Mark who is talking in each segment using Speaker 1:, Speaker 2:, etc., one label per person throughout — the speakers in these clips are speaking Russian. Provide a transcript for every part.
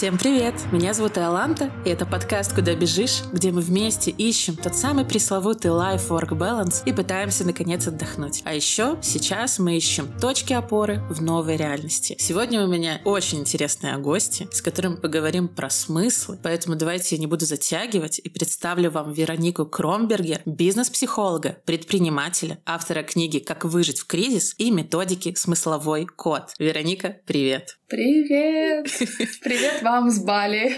Speaker 1: Всем привет! Меня зовут Иоланта, и это подкаст «Куда бежишь», где мы вместе ищем тот самый пресловутый life-work balance и пытаемся наконец отдохнуть. А еще сейчас мы ищем точки опоры в новой реальности. Сегодня у меня очень интересные гости, с которыми поговорим про смыслы, поэтому давайте я не буду затягивать и представлю вам Веронику Кромбергер, бизнес-психолога, предпринимателя, автора книги «Как выжить в кризис» и методики «Смысловой код». Вероника, привет!
Speaker 2: Привет! Привет вам с Бали!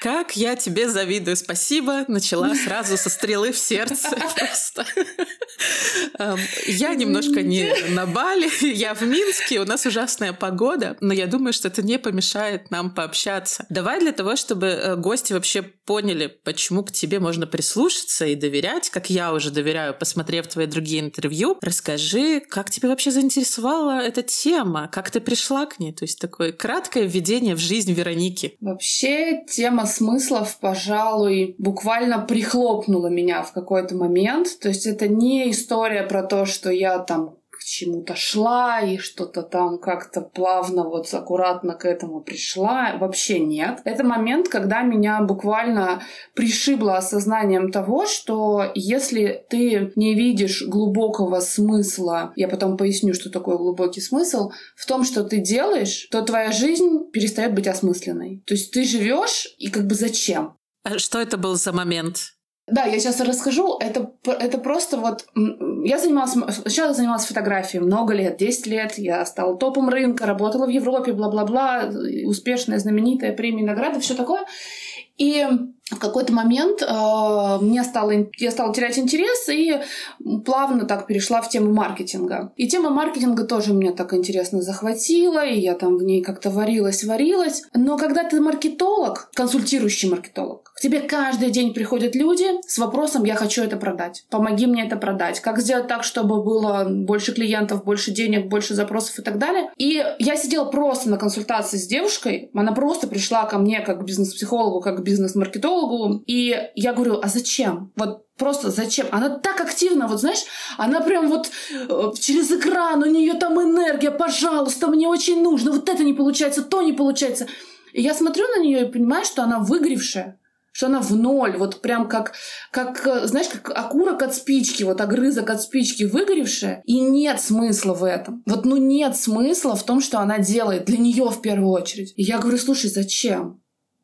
Speaker 1: Как я тебе завидую. Спасибо. Начала сразу со стрелы в сердце просто. Эм, я немножко не на Бали, я в Минске, у нас ужасная погода, но я думаю, что это не помешает нам пообщаться. Давай для того, чтобы э, гости вообще поняли, почему к тебе можно прислушаться и доверять, как я уже доверяю, посмотрев твои другие интервью, расскажи, как тебя вообще заинтересовала эта тема, как ты пришла к ней, то есть такое краткое введение в жизнь Вероники.
Speaker 2: Вообще тема смыслов, пожалуй, буквально прихлопнула меня в какой-то момент. То есть это не история про то, что я там к чему-то шла и что-то там как-то плавно вот аккуратно к этому пришла. Вообще нет. Это момент, когда меня буквально пришибло осознанием того, что если ты не видишь глубокого смысла, я потом поясню, что такое глубокий смысл, в том, что ты делаешь, то твоя жизнь перестает быть осмысленной. То есть ты живешь и как бы зачем?
Speaker 1: А что это был за момент?
Speaker 2: Да, я сейчас расскажу. Это, это просто вот... Я занималась... Я занималась фотографией много лет, 10 лет. Я стала топом рынка, работала в Европе, бла-бла-бла. Успешная, знаменитая, премия, награды, все такое. И в какой-то момент э, мне стало, я стала терять интерес и плавно так перешла в тему маркетинга. И тема маркетинга тоже меня так интересно захватила, и я там в ней как-то варилась, варилась. Но когда ты маркетолог, консультирующий маркетолог, к тебе каждый день приходят люди с вопросом «я хочу это продать, помоги мне это продать, как сделать так, чтобы было больше клиентов, больше денег, больше запросов и так далее». И я сидела просто на консультации с девушкой, она просто пришла ко мне как бизнес-психологу, как бизнес-маркетологу, психологу, и я говорю, а зачем? Вот Просто зачем? Она так активна, вот знаешь, она прям вот э, через экран, у нее там энергия, пожалуйста, мне очень нужно, вот это не получается, то не получается. И я смотрю на нее и понимаю, что она выгоревшая, что она в ноль, вот прям как, как, э, знаешь, как окурок от спички, вот огрызок от спички выгоревшая, и нет смысла в этом. Вот, ну, нет смысла в том, что она делает для нее в первую очередь. И я говорю, слушай, зачем?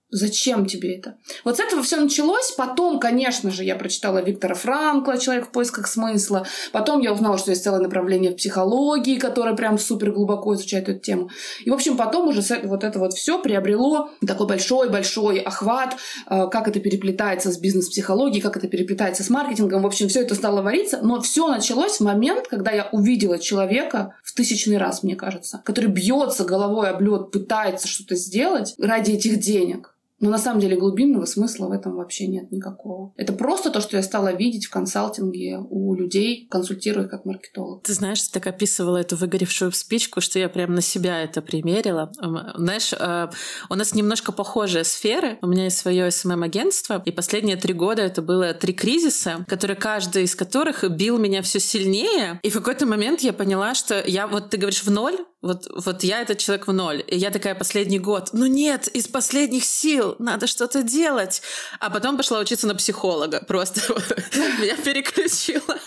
Speaker 2: Зачем тебе это? Вот с этого все началось. Потом, конечно же, я прочитала Виктора Франкла «Человек в поисках смысла». Потом я узнала, что есть целое направление в психологии, которое прям супер глубоко изучает эту тему. И, в общем, потом уже вот это вот все приобрело такой большой-большой охват, э, как это переплетается с бизнес-психологией, как это переплетается с маркетингом. В общем, все это стало вариться. Но все началось в момент, когда я увидела человека в тысячный раз, мне кажется, который бьется головой об лед, пытается что-то сделать ради этих денег. Но на самом деле глубинного смысла в этом вообще нет никакого. Это просто то, что я стала видеть в консалтинге у людей, консультируя как маркетолог.
Speaker 1: Ты знаешь, ты так описывала эту выгоревшую спичку, что я прям на себя это примерила. Знаешь, э, у нас немножко похожие сферы. У меня есть свое СММ-агентство, и последние три года это было три кризиса, которые каждый из которых бил меня все сильнее. И в какой-то момент я поняла, что я, вот ты говоришь, в ноль, вот, вот я этот человек в ноль. И я такая последний год. Ну нет, из последних сил надо что-то делать. А потом пошла учиться на психолога. Просто меня переключила.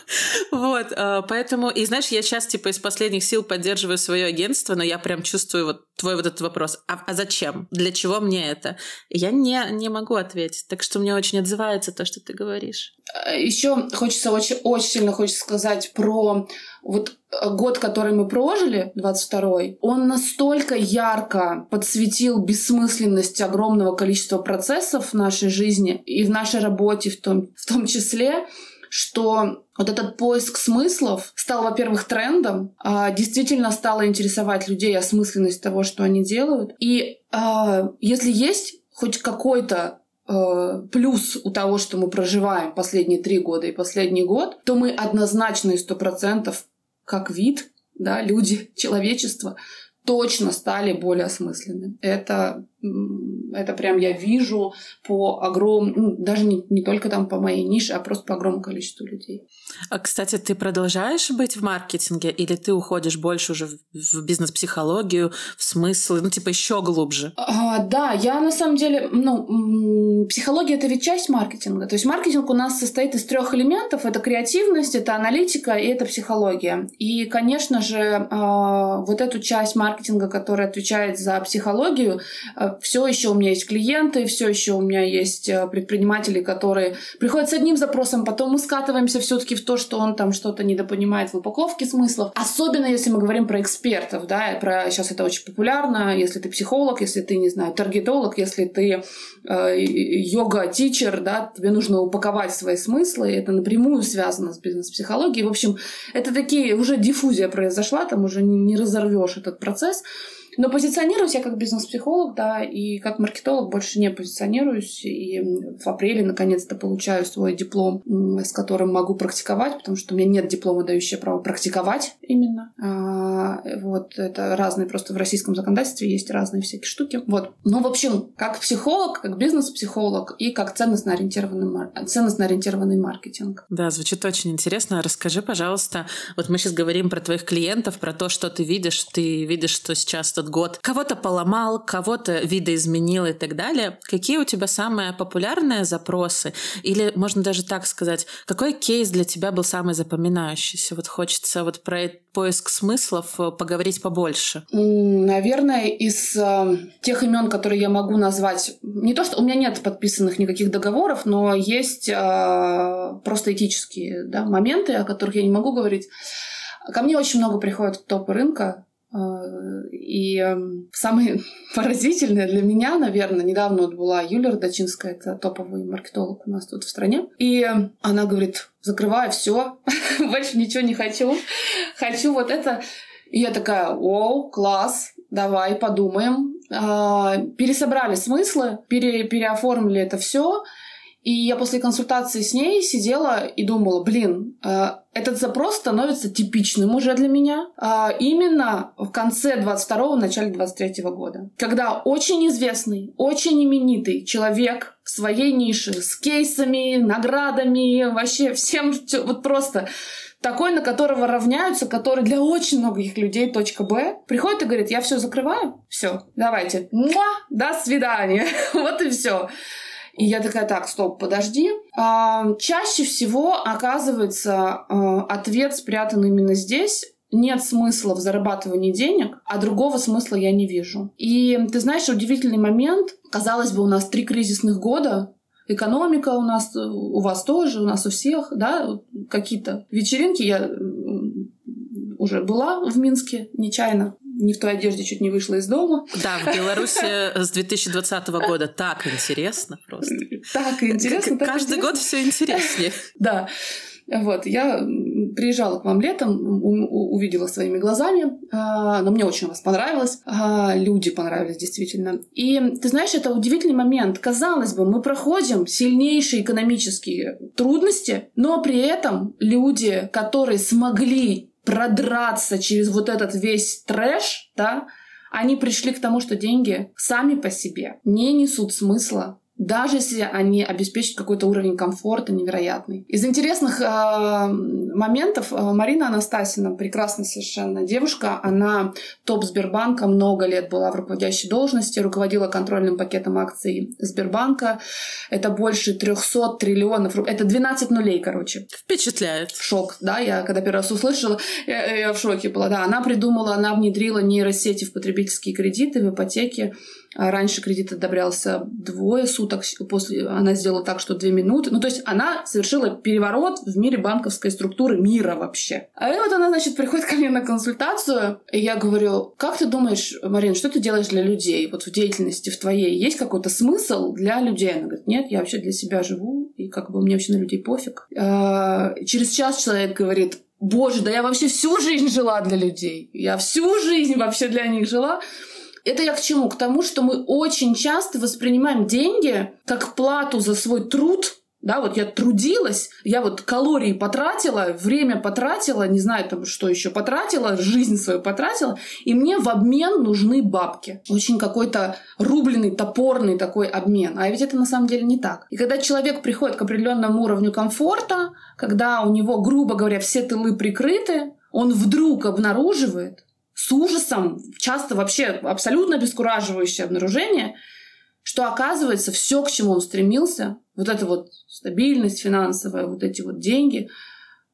Speaker 1: Вот. А, поэтому, и знаешь, я сейчас типа из последних сил поддерживаю свое агентство, но я прям чувствую вот твой вот этот вопрос. А, а зачем? Для чего мне это? Я не, не могу ответить. Так что мне очень отзывается то, что ты говоришь.
Speaker 2: Еще хочется очень, очень сильно хочется сказать про вот э, год, который мы прожили, 22-й, он настолько ярко подсветил бессмысленность огромного количества процессов в нашей жизни и в нашей работе в том, в том числе, что вот этот поиск смыслов стал, во-первых, трендом, а действительно стало интересовать людей осмысленность того, что они делают. И а, если есть хоть какой-то Э, плюс у того, что мы проживаем последние три года и последний год, то мы однозначно и сто процентов как вид, да, люди, человечество, точно стали более осмысленны. Это это прям я вижу по огромному, ну, даже не, не только там по моей нише, а просто по огромному количеству людей.
Speaker 1: А, кстати, ты продолжаешь быть в маркетинге или ты уходишь больше уже в бизнес-психологию, в смыслы, ну, типа еще глубже?
Speaker 2: А, да, я на самом деле, ну, психология это ведь часть маркетинга. То есть маркетинг у нас состоит из трех элементов. Это креативность, это аналитика и это психология. И, конечно же, а, вот эту часть маркетинга, которая отвечает за психологию, все еще у меня есть клиенты, все еще у меня есть э, предприниматели, которые приходят с одним запросом, потом мы скатываемся все-таки в то, что он там что-то недопонимает в упаковке смыслов. Особенно если мы говорим про экспертов, да, про сейчас это очень популярно, если ты психолог, если ты, не знаю, таргетолог, если ты э, йога-тичер, да, тебе нужно упаковать свои смыслы, это напрямую связано с бизнес-психологией. В общем, это такие, уже диффузия произошла, там уже не, разорвешь этот процесс. Но позиционируюсь я как бизнес-психолог, да, и как маркетолог больше не позиционируюсь. И в апреле наконец-то получаю свой диплом, с которым могу практиковать, потому что у меня нет диплома, дающего право практиковать именно. А, вот это разные, просто в российском законодательстве есть разные всякие штуки. Вот. Ну, в общем, как психолог, как бизнес-психолог и как ценностно-ориентированный, ценностно-ориентированный маркетинг.
Speaker 1: Да, звучит очень интересно. Расскажи, пожалуйста, вот мы сейчас говорим про твоих клиентов, про то, что ты видишь. Ты видишь, что сейчас тот год кого-то поломал, кого-то видоизменил и так далее. Какие у тебя самые популярные запросы? Или можно даже так сказать, какой кейс для тебя был самый запоминающийся? Вот хочется вот про поиск смыслов э, поговорить побольше.
Speaker 2: Наверное, из э, тех имен, которые я могу назвать, не то, что у меня нет подписанных никаких договоров, но есть э, просто этические да, моменты, о которых я не могу говорить. Ко мне очень много приходит топ рынка, и эм, самое поразительное для меня, наверное, недавно вот была Юлия Родочинская, это топовый маркетолог у нас тут в стране. И она говорит, закрываю все, больше ничего не хочу. Хочу вот это. И я такая, о, класс, давай подумаем. А, пересобрали смыслы, пере, переоформили это все. И я после консультации с ней сидела и думала, блин, э, этот запрос становится типичным уже для меня э, именно в конце 22-го, начале 23-го года. Когда очень известный, очень именитый человек в своей нише с кейсами, наградами, вообще всем, вот просто такой, на которого равняются, который для очень многих людей точка Б, приходит и говорит, я все закрываю, все, давайте, муа, до свидания, вот и все. И я такая, так, стоп, подожди. Чаще всего оказывается а, ответ спрятан именно здесь. Нет смысла в зарабатывании денег, а другого смысла я не вижу. И ты знаешь, удивительный момент. Казалось бы, у нас три кризисных года, экономика у нас, у вас тоже, у нас у всех, да, какие-то вечеринки. Я уже была в Минске нечаянно не в той одежде чуть не вышла из дома.
Speaker 1: Да, в Беларуси с 2020 года так интересно просто.
Speaker 2: Так интересно.
Speaker 1: Так Каждый интересно. год все интереснее.
Speaker 2: Да. Вот, я приезжала к вам летом, увидела своими глазами, а, но мне очень у вас понравилось, а, люди понравились действительно. И ты знаешь, это удивительный момент. Казалось бы, мы проходим сильнейшие экономические трудности, но при этом люди, которые смогли продраться через вот этот весь трэш, да, они пришли к тому, что деньги сами по себе не несут смысла даже если они обеспечат какой-то уровень комфорта невероятный. Из интересных э, моментов э, Марина Анастасина, прекрасная совершенно девушка, она топ Сбербанка, много лет была в руководящей должности, руководила контрольным пакетом акций Сбербанка. Это больше 300 триллионов. Это 12 нулей, короче.
Speaker 1: Впечатляет.
Speaker 2: Шок, да, я когда первый раз услышала, я, я в шоке была. Да, она придумала, она внедрила нейросети в потребительские кредиты, в ипотеки. А раньше кредит одобрялся двое суток, после она сделала так, что две минуты. Ну, то есть она совершила переворот в мире банковской структуры мира вообще. А вот она, значит, приходит ко мне на консультацию, и я говорю, как ты думаешь, Марин, что ты делаешь для людей? Вот в деятельности в твоей есть какой-то смысл для людей? Она говорит, нет, я вообще для себя живу, и как бы мне вообще на людей пофиг. А, через час человек говорит, боже, да я вообще всю жизнь жила для людей. Я всю жизнь вообще для них жила. Это я к чему? К тому, что мы очень часто воспринимаем деньги как плату за свой труд, Да, вот я трудилась, я вот калории потратила, время потратила, не знаю там что еще потратила, жизнь свою потратила, и мне в обмен нужны бабки. Очень какой-то рубленый, топорный такой обмен. А ведь это на самом деле не так. И когда человек приходит к определенному уровню комфорта, когда у него, грубо говоря, все тылы прикрыты, он вдруг обнаруживает с ужасом, часто вообще абсолютно обескураживающее обнаружение, что оказывается все, к чему он стремился, вот эта вот стабильность финансовая, вот эти вот деньги,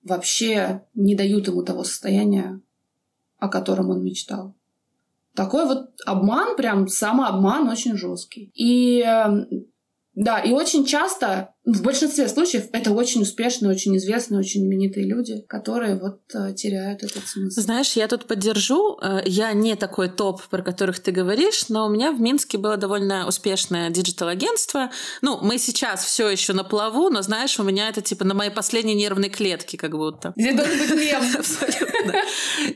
Speaker 2: вообще не дают ему того состояния, о котором он мечтал. Такой вот обман, прям самообман очень жесткий. И эм, да, и очень часто, в большинстве случаев, это очень успешные, очень известные, очень именитые люди, которые вот э, теряют этот смысл.
Speaker 1: Знаешь, я тут поддержу. Э, я не такой топ, про которых ты говоришь, но у меня в Минске было довольно успешное диджитал-агентство. Ну, мы сейчас все еще на плаву, но знаешь, у меня это типа на моей последней нервной клетке как будто.
Speaker 2: Здесь должен быть мем.
Speaker 1: Абсолютно.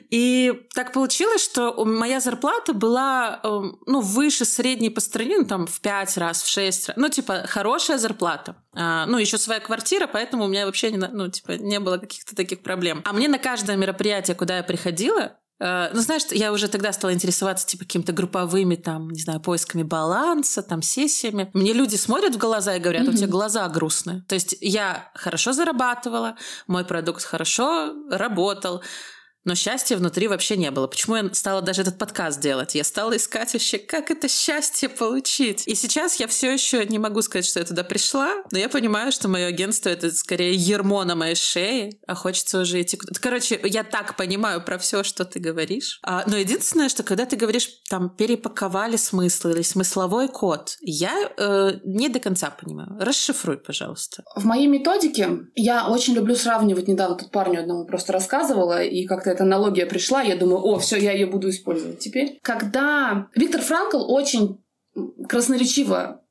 Speaker 1: И так получилось, что моя зарплата была эм, ну, выше средней по стране, ну, там, в пять раз, в шесть раз. Ну, типа, хорошая зарплата. А, ну, еще своя квартира, поэтому у меня вообще не, ну, типа, не было каких-то таких проблем. А мне на каждое мероприятие, куда я приходила, э, ну, знаешь, я уже тогда стала интересоваться, типа, какими-то групповыми, там, не знаю, поисками баланса, там, сессиями. Мне люди смотрят в глаза и говорят, у тебя глаза грустные. То есть я хорошо зарабатывала, мой продукт хорошо работал, но счастья внутри вообще не было. Почему я стала даже этот подкаст делать? Я стала искать вообще, как это счастье получить. И сейчас я все еще не могу сказать, что я туда пришла, но я понимаю, что мое агентство это скорее ермо на моей шее, а хочется уже идти куда-то. Короче, я так понимаю про все, что ты говоришь. А, но единственное, что когда ты говоришь, там, перепаковали смысл или смысловой код, я э, не до конца понимаю. Расшифруй, пожалуйста.
Speaker 2: В моей методике я очень люблю сравнивать. Недавно тут парню одному просто рассказывала, и как-то эта аналогия пришла, я думаю, о, все, я ее буду использовать теперь. Когда Виктор Франкл очень красноречиво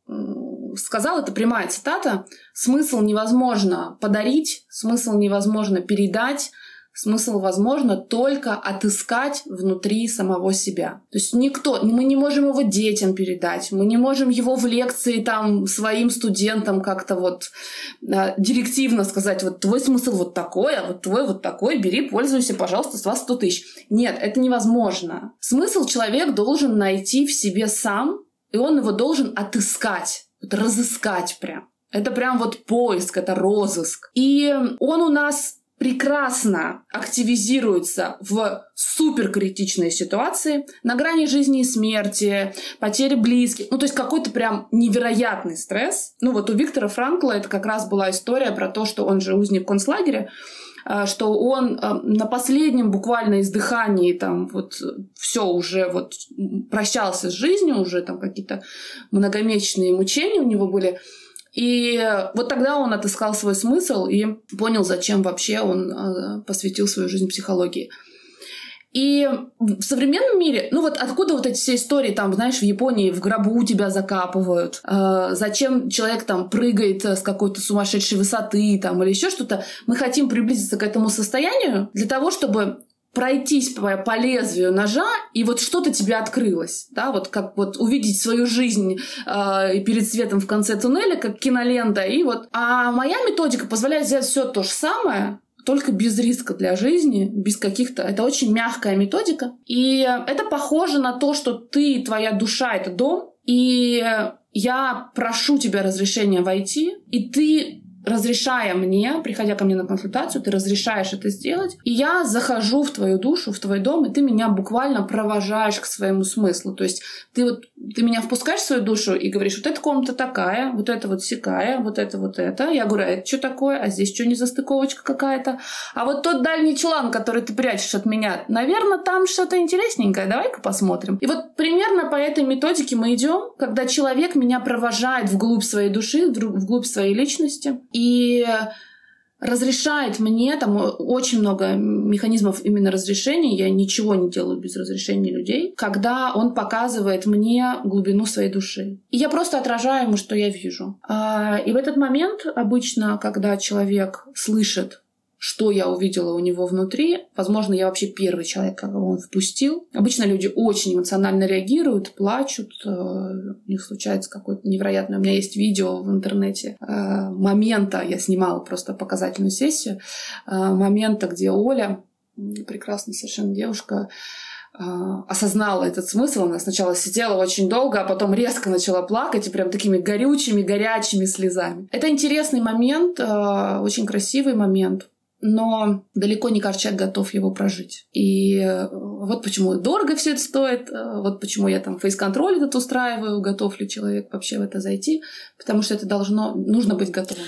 Speaker 2: сказал, это прямая цитата, смысл невозможно подарить, смысл невозможно передать, смысл возможно только отыскать внутри самого себя. То есть никто, мы не можем его детям передать, мы не можем его в лекции там своим студентам как-то вот э, директивно сказать, вот твой смысл вот такой, а вот твой вот такой, бери, пользуйся, пожалуйста, с вас 100 тысяч. Нет, это невозможно. Смысл человек должен найти в себе сам, и он его должен отыскать, вот разыскать прям. Это прям вот поиск, это розыск. И он у нас прекрасно активизируется в суперкритичной ситуации, на грани жизни и смерти, потери близких. Ну, то есть какой-то прям невероятный стресс. Ну, вот у Виктора Франкла это как раз была история про то, что он же узник концлагеря, а, что он а, на последнем буквально издыхании там вот все уже вот прощался с жизнью, уже там какие-то многомесячные мучения у него были. И вот тогда он отыскал свой смысл и понял, зачем вообще он э, посвятил свою жизнь психологии. И в современном мире, ну вот откуда вот эти все истории, там, знаешь, в Японии в гробу тебя закапывают, э, зачем человек там прыгает с какой-то сумасшедшей высоты там или еще что-то, мы хотим приблизиться к этому состоянию для того, чтобы пройтись по, по лезвию ножа, и вот что-то тебе открылось, да, вот как вот увидеть свою жизнь э, перед светом в конце туннеля, как кинолента, и вот. А моя методика позволяет сделать все то же самое, только без риска для жизни, без каких-то... Это очень мягкая методика. И это похоже на то, что ты, твоя душа — это дом, и я прошу тебя разрешения войти, и ты разрешая мне, приходя ко мне на консультацию, ты разрешаешь это сделать, и я захожу в твою душу, в твой дом, и ты меня буквально провожаешь к своему смыслу. То есть ты вот ты меня впускаешь в свою душу и говоришь, вот эта комната такая, вот это вот секая, вот это вот это. Я говорю, а это что такое? А здесь что не застыковочка какая-то? А вот тот дальний чулан, который ты прячешь от меня, наверное, там что-то интересненькое. Давай-ка посмотрим. И вот примерно по этой методике мы идем, когда человек меня провожает вглубь своей души, вглубь своей личности и разрешает мне, там очень много механизмов именно разрешения, я ничего не делаю без разрешения людей, когда он показывает мне глубину своей души. И я просто отражаю ему, что я вижу. А, и в этот момент обычно, когда человек слышит что я увидела у него внутри. Возможно, я вообще первый человек, кого он впустил. Обычно люди очень эмоционально реагируют, плачут. Э, у них случается какое-то невероятное... У меня есть видео в интернете э, момента, я снимала просто показательную сессию, э, момента, где Оля, прекрасная совершенно девушка, осознала этот смысл. Она сначала сидела очень долго, а потом резко начала плакать и прям такими горючими, горячими слезами. Это интересный момент, очень красивый момент но далеко не человек готов его прожить. И э, вот почему дорого все это стоит, э, вот почему я там фейс-контроль этот устраиваю, готов ли человек вообще в это зайти, потому что это должно, нужно быть готовым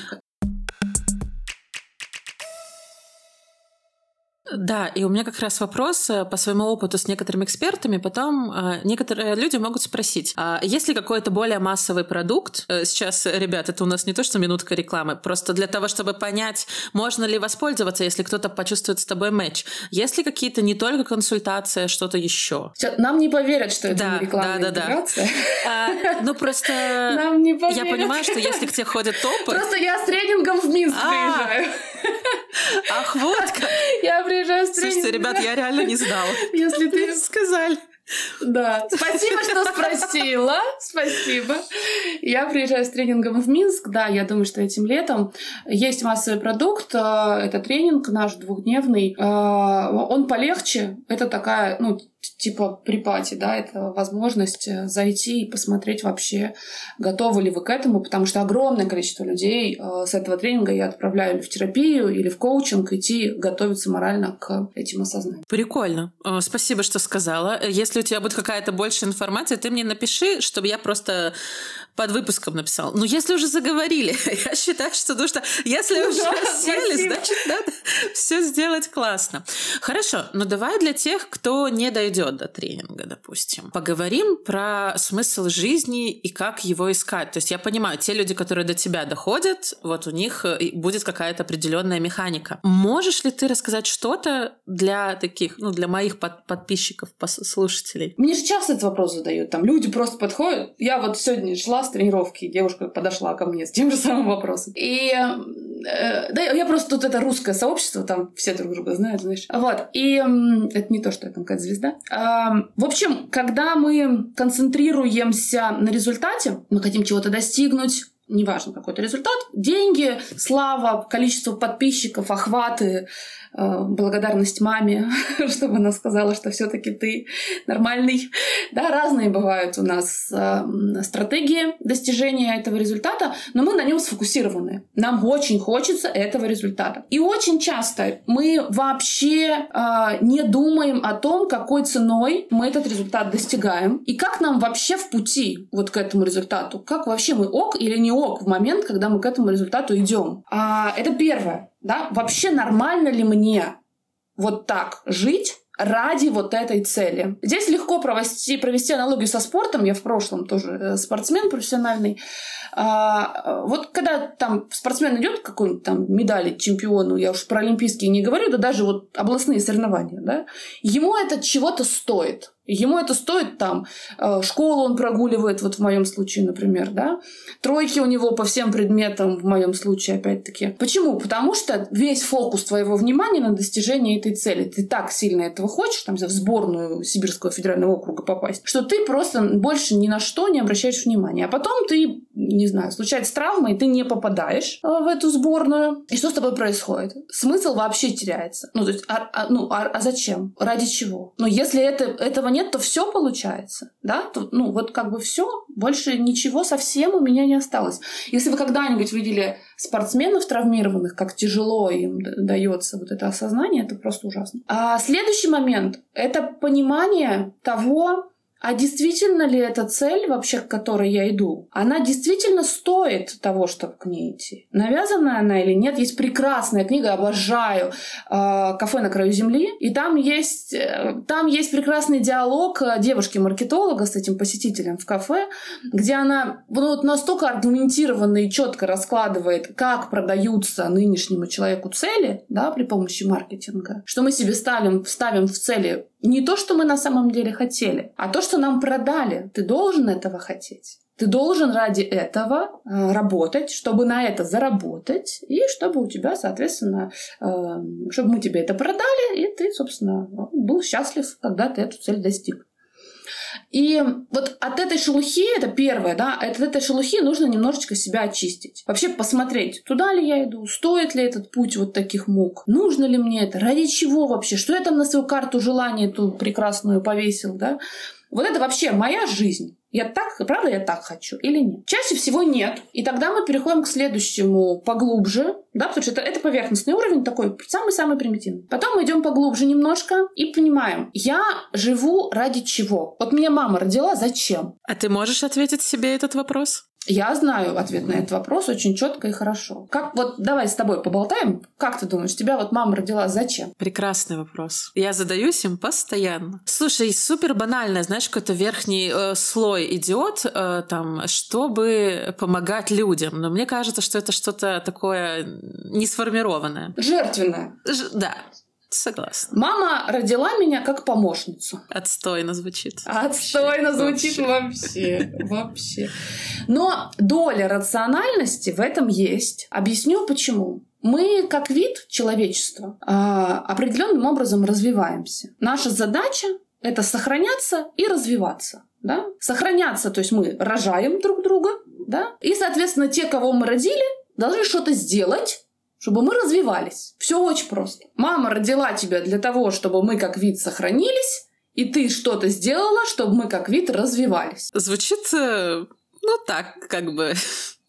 Speaker 1: Да, и у меня как раз вопрос э, по своему опыту с некоторыми экспертами. Потом э, некоторые люди могут спросить, а есть ли какой-то более массовый продукт? Э, сейчас, ребят, это у нас не то, что минутка рекламы, просто для того, чтобы понять, можно ли воспользоваться, если кто-то почувствует с тобой матч. Есть ли какие-то не только консультации, а что-то еще?
Speaker 2: Нам не поверят, что это да, не рекламная да, да, Да.
Speaker 1: А, ну просто...
Speaker 2: Нам не поверят.
Speaker 1: Я понимаю, что если к тебе ходят топы...
Speaker 2: Просто я с тренингом в Минск а. приезжаю.
Speaker 1: Ах, вот как.
Speaker 2: Я приезжаю с
Speaker 1: Слушайте, ребят, я реально не знала.
Speaker 2: Если ты
Speaker 1: сказали.
Speaker 2: Да. Спасибо, что спросила. Спасибо. Я приезжаю с тренингом в Минск. Да, я думаю, что этим летом есть массовый продукт. Э, это тренинг наш двухдневный. Э, он полегче. Это такая, ну, типа припати, да, это возможность э, зайти и посмотреть вообще, готовы ли вы к этому, потому что огромное количество людей э, с этого тренинга я отправляю или в терапию, или в коучинг, идти готовиться морально к этим осознаниям.
Speaker 1: Прикольно. Э, спасибо, что сказала. Если у тебя будет какая-то больше информация, ты мне напиши, чтобы я просто под выпуском написала. Ну, если уже заговорили, я считаю, что нужно, если уже сели, значит, надо все сделать классно. Хорошо, но давай для тех, кто не дойдет до тренинга, допустим. Поговорим про смысл жизни и как его искать. То есть я понимаю, те люди, которые до тебя доходят, вот у них э, будет какая-то определенная механика. Можешь ли ты рассказать что-то для таких, ну, для моих под подписчиков, слушателей?
Speaker 2: Мне же часто этот вопрос задают. Там люди просто подходят. Я вот сегодня шла с тренировки, девушка подошла ко мне с тем же самым вопросом. И э, да, я просто тут это русское сообщество, там все друг друга знают, знаешь. Вот. И э, это не то, что я там какая-то звезда. В общем, когда мы концентрируемся на результате, мы хотим чего-то достигнуть, неважно какой-то результат, деньги, слава, количество подписчиков, охваты, Э, благодарность маме, чтобы она сказала, что все-таки ты нормальный. Да, разные бывают у нас э, стратегии достижения этого результата, но мы на нем сфокусированы. Нам очень хочется этого результата. И очень часто мы вообще э, не думаем о том, какой ценой мы этот результат достигаем и как нам вообще в пути вот к этому результату. Как вообще мы ок или не ок в момент, когда мы к этому результату идем. А, это первое да, вообще нормально ли мне вот так жить, ради вот этой цели. Здесь легко провести, провести аналогию со спортом. Я в прошлом тоже э, спортсмен профессиональный. А, вот когда там спортсмен идет какой-нибудь там медали чемпиону, я уж про олимпийские не говорю, да даже вот областные соревнования, да, ему это чего-то стоит. Ему это стоит там, э, школу он прогуливает, вот в моем случае, например, да, тройки у него по всем предметам, в моем случае, опять-таки. Почему? Потому что весь фокус твоего внимания на достижение этой цели. Ты так сильно этого хочешь, там, в сборную Сибирского федерального округа попасть, что ты просто больше ни на что не обращаешь внимания. А потом ты, не знаю, случается травма, и ты не попадаешь э, в эту сборную. И что с тобой происходит? Смысл вообще теряется. Ну, то есть, а, а, ну, а, а зачем? Ради чего? Но если это, этого нет, нет, то все получается, да, то, ну вот как бы все, больше ничего совсем у меня не осталось. Если вы когда-нибудь видели спортсменов травмированных, как тяжело им дается вот это осознание, это просто ужасно. А следующий момент — это понимание того, а действительно ли эта цель, вообще, к которой я иду, она действительно стоит того, чтобы к ней идти? Навязанная она или нет? Есть прекрасная книга, обожаю, э, «Кафе на краю земли», и там есть, э, там есть прекрасный диалог э, девушки-маркетолога с этим посетителем в кафе, где она ну, вот настолько аргументированно и четко раскладывает, как продаются нынешнему человеку цели да, при помощи маркетинга, что мы себе ставим, ставим в цели не то, что мы на самом деле хотели, а то, что нам продали. Ты должен этого хотеть. Ты должен ради этого э, работать, чтобы на это заработать, и чтобы у тебя, соответственно, э, чтобы мы тебе это продали, и ты, собственно, был счастлив, когда ты эту цель достиг. И вот от этой шелухи, это первое, да, от этой шелухи нужно немножечко себя очистить. Вообще посмотреть, туда ли я иду, стоит ли этот путь вот таких мук, нужно ли мне это, ради чего вообще, что я там на свою карту желания эту прекрасную повесил, да. Вот это вообще моя жизнь. Я так, правда, я так хочу или нет? Чаще всего нет. И тогда мы переходим к следующему поглубже, да, потому что это, это поверхностный уровень такой, самый-самый примитивный. Потом мы идем поглубже немножко и понимаем, я живу ради чего? Вот меня мама родила, зачем?
Speaker 1: А ты можешь ответить себе этот вопрос?
Speaker 2: Я знаю ответ на этот вопрос очень четко и хорошо. Как вот давай с тобой поболтаем. Как ты думаешь, тебя вот мама родила зачем?
Speaker 1: Прекрасный вопрос. Я задаюсь им постоянно. Слушай, супер банально, знаешь, какой-то верхний э, слой идет э, там, чтобы помогать людям. Но мне кажется, что это что-то такое несформированное.
Speaker 2: Жертвенное.
Speaker 1: Ж- да. Согласна.
Speaker 2: Мама родила меня как помощницу.
Speaker 1: Отстойно звучит.
Speaker 2: Отстойно звучит вообще. Вообще. Но доля рациональности в этом есть. Объясню почему. Мы, как вид человечества, а, определенным образом развиваемся. Наша задача — это сохраняться и развиваться. Да? Сохраняться, то есть мы рожаем друг друга, да? и, соответственно, те, кого мы родили, должны что-то сделать, чтобы мы развивались. Все очень просто. Мама родила тебя для того, чтобы мы как вид сохранились, и ты что-то сделала, чтобы мы как вид развивались.
Speaker 1: Звучит, э, ну так, как бы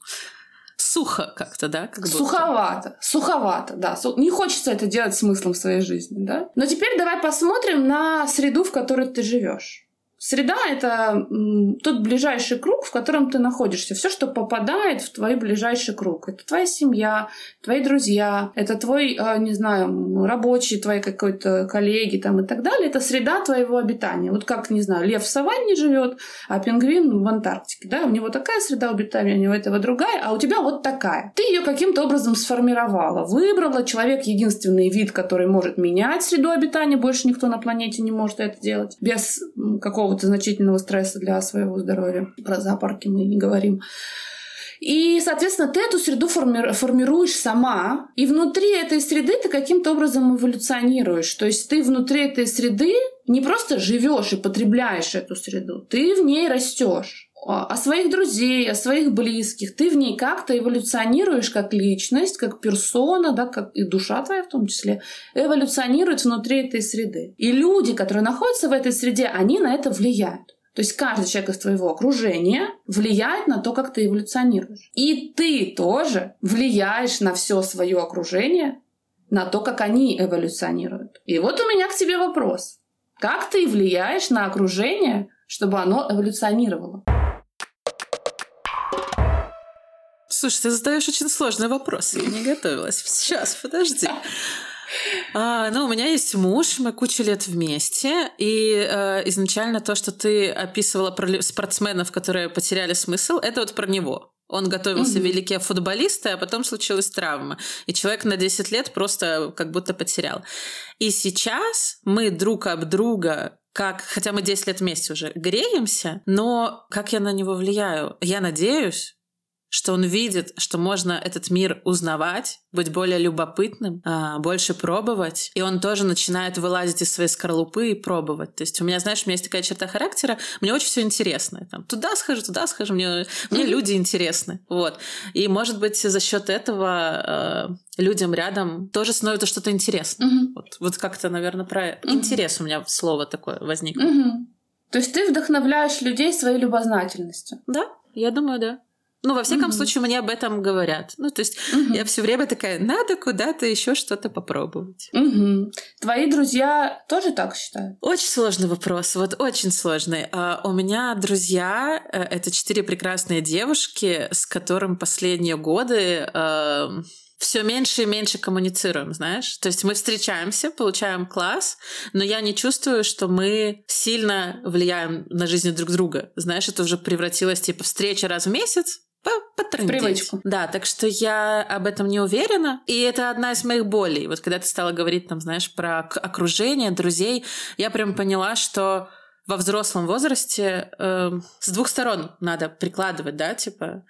Speaker 1: сухо как-то, да? Как
Speaker 2: суховато, суховато, да. Не хочется это делать смыслом в своей жизни, да. Но теперь давай посмотрим на среду, в которой ты живешь. Среда — это тот ближайший круг, в котором ты находишься. Все, что попадает в твой ближайший круг. Это твоя семья, твои друзья, это твой, а, не знаю, рабочий, твои какой-то коллеги там и так далее. Это среда твоего обитания. Вот как, не знаю, лев в саванне живет, а пингвин в Антарктике. Да? У него такая среда обитания, у этого другая, а у тебя вот такая. Ты ее каким-то образом сформировала, выбрала. Человек — единственный вид, который может менять среду обитания. Больше никто на планете не может это делать без какого какого-то значительного стресса для своего здоровья. Про зоопарки мы не говорим. И, соответственно, ты эту среду форми- формируешь сама, и внутри этой среды ты каким-то образом эволюционируешь. То есть ты внутри этой среды не просто живешь и потребляешь эту среду, ты в ней растешь о своих друзей, о своих близких. Ты в ней как-то эволюционируешь как личность, как персона, да, как и душа твоя в том числе, эволюционирует внутри этой среды. И люди, которые находятся в этой среде, они на это влияют. То есть каждый человек из твоего окружения влияет на то, как ты эволюционируешь. И ты тоже влияешь на все свое окружение, на то, как они эволюционируют. И вот у меня к тебе вопрос. Как ты влияешь на окружение, чтобы оно эволюционировало?
Speaker 1: Слушай, ты задаешь очень сложный вопрос. Я не готовилась. Сейчас, подожди. А, ну, у меня есть муж, мы кучу лет вместе, и э, изначально то, что ты описывала про спортсменов, которые потеряли смысл, это вот про него. Он готовился mm-hmm. великие футболисты, а потом случилась травма. И человек на 10 лет просто как будто потерял. И сейчас мы друг об друга как, хотя мы 10 лет вместе уже, греемся, но как я на него влияю? Я надеюсь, что он видит, что можно этот мир узнавать, быть более любопытным, а, больше пробовать. И он тоже начинает вылазить из своей скорлупы и пробовать. То есть у меня, знаешь, у меня есть такая черта характера, мне очень все интересно. Там, туда схожу, туда схожу, мне, мне люди интересны. Вот. И, может быть, за счет этого э, людям рядом тоже становится что-то интересно. Mm-hmm. Вот, вот как-то, наверное, про mm-hmm. интерес у меня слово такое возникло.
Speaker 2: Mm-hmm. То есть ты вдохновляешь людей своей любознательностью?
Speaker 1: Да, я думаю, да. Ну, во всяком mm-hmm. случае, мне об этом говорят. Ну, то есть mm-hmm. я все время такая, надо куда-то еще что-то попробовать.
Speaker 2: Mm-hmm. Твои друзья тоже так считают?
Speaker 1: Очень сложный вопрос, вот очень сложный. Uh, у меня друзья uh, это четыре прекрасные девушки, с которым последние годы uh, все меньше и меньше коммуницируем, знаешь. То есть мы встречаемся, получаем класс, но я не чувствую, что мы сильно влияем на жизнь друг друга. Знаешь, это уже превратилось типа встреча раз в месяц, потрындеть.
Speaker 2: Привычку.
Speaker 1: Да, так что я об этом не уверена. И это одна из моих болей. Вот когда ты стала говорить, там, знаешь, про окружение, друзей, я прям поняла, что во взрослом возрасте э, с двух сторон надо прикладывать, да, типа